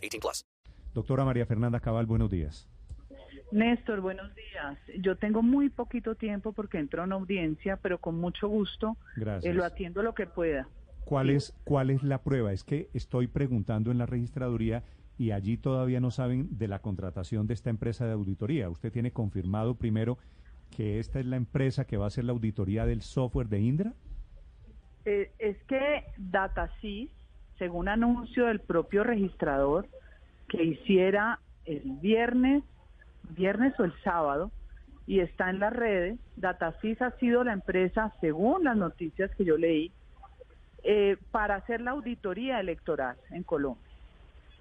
18 plus. Doctora María Fernanda Cabal, buenos días. Néstor, buenos días. Yo tengo muy poquito tiempo porque entro una audiencia, pero con mucho gusto Gracias. eh, lo atiendo lo que pueda. ¿Cuál es, ¿Cuál es la prueba? Es que estoy preguntando en la registraduría y allí todavía no saben de la contratación de esta empresa de auditoría. ¿Usted tiene confirmado primero que esta es la empresa que va a hacer la auditoría del software de Indra? Eh, es que DataSys, según anuncio del propio registrador, que hiciera el viernes, viernes o el sábado, y está en las redes, DataSys ha sido la empresa, según las noticias que yo leí, eh, para hacer la auditoría electoral en Colombia.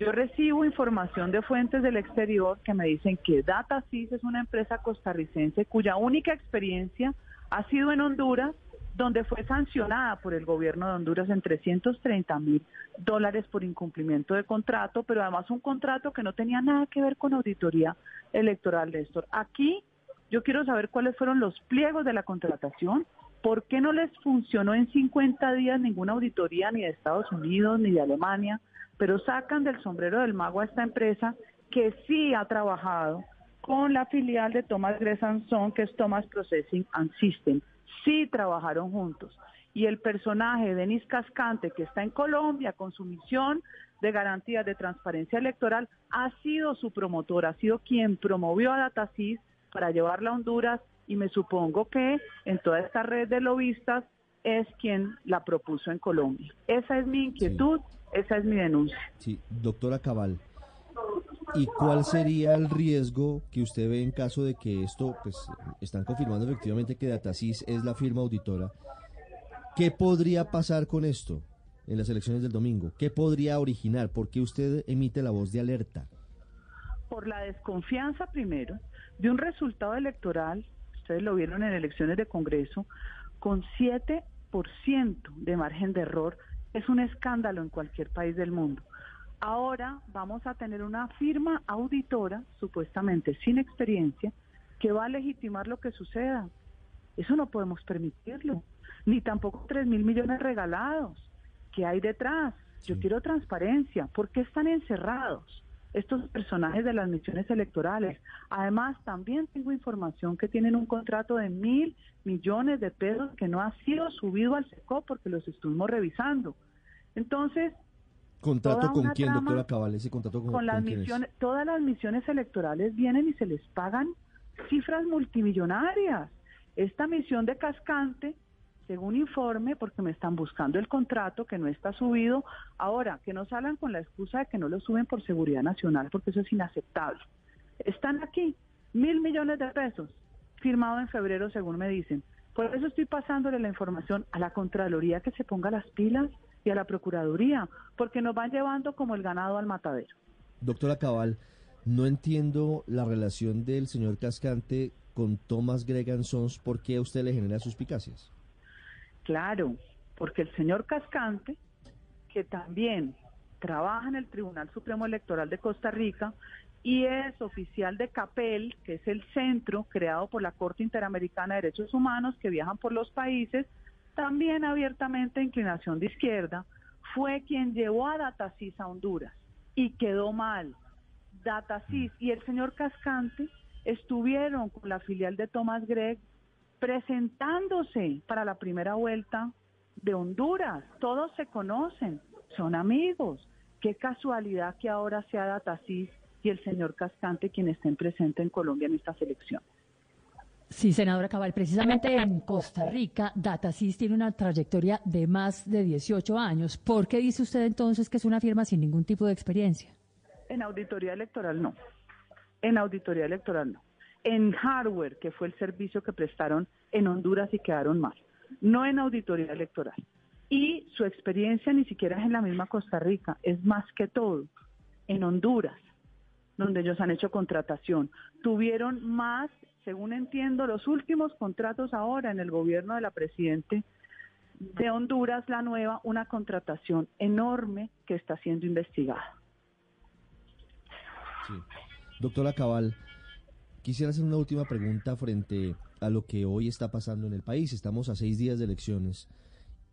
Yo recibo información de fuentes del exterior que me dicen que DataSys es una empresa costarricense cuya única experiencia ha sido en Honduras, donde fue sancionada por el gobierno de Honduras en 330 mil dólares por incumplimiento de contrato, pero además un contrato que no tenía nada que ver con auditoría electoral, Néstor. Aquí yo quiero saber cuáles fueron los pliegos de la contratación, por qué no les funcionó en 50 días ninguna auditoría ni de Estados Unidos ni de Alemania, pero sacan del sombrero del mago a esta empresa que sí ha trabajado con la filial de Thomas Gresanson, que es Thomas Processing and System. Sí trabajaron juntos. Y el personaje, Denis Cascante, que está en Colombia con su misión de garantías de transparencia electoral, ha sido su promotor, ha sido quien promovió a Datasys para llevarla a Honduras y me supongo que en toda esta red de lobistas es quien la propuso en Colombia. Esa es mi inquietud, esa es mi denuncia. Sí, doctora Cabal. ¿Y cuál sería el riesgo que usted ve en caso de que esto, pues, están confirmando efectivamente que Datasys es la firma auditora? ¿Qué podría pasar con esto en las elecciones del domingo? ¿Qué podría originar? ¿Por qué usted emite la voz de alerta? Por la desconfianza primero de un resultado electoral, ustedes lo vieron en elecciones de Congreso, con 7% de margen de error, es un escándalo en cualquier país del mundo. Ahora vamos a tener una firma auditora, supuestamente sin experiencia, que va a legitimar lo que suceda. Eso no podemos permitirlo. Ni tampoco 3 mil millones regalados. ¿Qué hay detrás? Yo quiero transparencia. ¿Por qué están encerrados estos personajes de las misiones electorales? Además, también tengo información que tienen un contrato de mil millones de pesos que no ha sido subido al SECO porque los estuvimos revisando. Entonces, ¿Contrato con quién, trama doctora Cabal? ¿Ese contrato con, con las con misiones, todas las misiones electorales vienen y se les pagan cifras multimillonarias. Esta misión de Cascante, según informe, porque me están buscando el contrato que no está subido, ahora que no salgan con la excusa de que no lo suben por seguridad nacional, porque eso es inaceptable. Están aquí, mil millones de pesos, firmado en febrero, según me dicen. Por eso estoy pasándole la información a la Contraloría que se ponga las pilas y a la Procuraduría, porque nos van llevando como el ganado al matadero. Doctora Cabal, no entiendo la relación del señor Cascante con Thomas Gregan Sons. ¿Por qué a usted le genera suspicacias? Claro, porque el señor Cascante, que también trabaja en el Tribunal Supremo Electoral de Costa Rica y es oficial de CAPEL, que es el centro creado por la Corte Interamericana de Derechos Humanos que viajan por los países, también abiertamente inclinación de izquierda, fue quien llevó a Datasys a Honduras y quedó mal. Datasys y el señor Cascante estuvieron con la filial de Thomas Gregg presentándose para la primera vuelta de Honduras. Todos se conocen, son amigos. Qué casualidad que ahora sea Datasys y el señor Cascante quien estén presentes en Colombia en esta selección. Sí, senadora Cabal, precisamente en Costa Rica, Datasys tiene una trayectoria de más de 18 años. ¿Por qué dice usted entonces que es una firma sin ningún tipo de experiencia? En auditoría electoral no. En auditoría electoral no. En hardware, que fue el servicio que prestaron en Honduras y quedaron mal. No en auditoría electoral. Y su experiencia ni siquiera es en la misma Costa Rica, es más que todo en Honduras, donde ellos han hecho contratación. Tuvieron más, según entiendo, los últimos contratos ahora en el gobierno de la Presidente de Honduras, la nueva, una contratación enorme que está siendo investigada. Sí. Doctora Cabal, quisiera hacer una última pregunta frente a lo que hoy está pasando en el país. Estamos a seis días de elecciones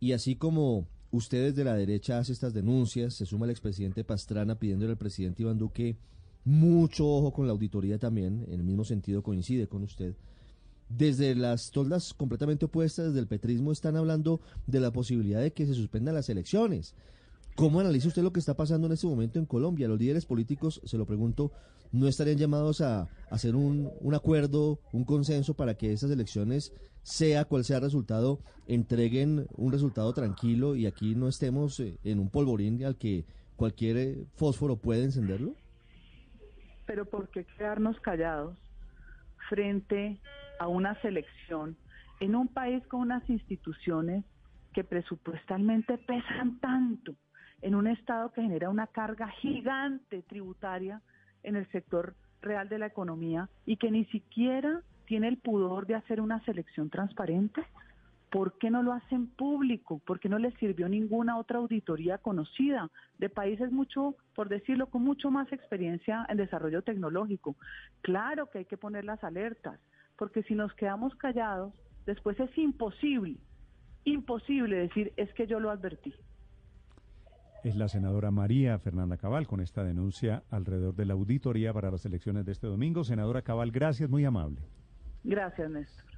y así como ustedes de la derecha hacen estas denuncias, se suma el expresidente Pastrana pidiéndole al presidente Iván Duque mucho ojo con la auditoría también, en el mismo sentido coincide con usted. Desde las toldas completamente opuestas del petrismo están hablando de la posibilidad de que se suspendan las elecciones. ¿Cómo analiza usted lo que está pasando en este momento en Colombia? Los líderes políticos, se lo pregunto, ¿no estarían llamados a, hacer un, un, acuerdo, un consenso para que estas elecciones, sea cual sea el resultado, entreguen un resultado tranquilo y aquí no estemos eh, en un polvorín al que cualquier eh, fósforo puede encenderlo? Pero ¿por qué quedarnos callados frente a una selección en un país con unas instituciones que presupuestalmente pesan tanto? en un Estado que genera una carga gigante tributaria en el sector real de la economía y que ni siquiera tiene el pudor de hacer una selección transparente? ¿Por qué no lo hacen público? ¿Por qué no les sirvió ninguna otra auditoría conocida de países mucho, por decirlo, con mucho más experiencia en desarrollo tecnológico? Claro que hay que poner las alertas, porque si nos quedamos callados, después es imposible, imposible decir es que yo lo advertí es la senadora María Fernanda Cabal con esta denuncia alrededor de la auditoría para las elecciones de este domingo. Senadora Cabal, gracias, muy amable. Gracias, Néstor.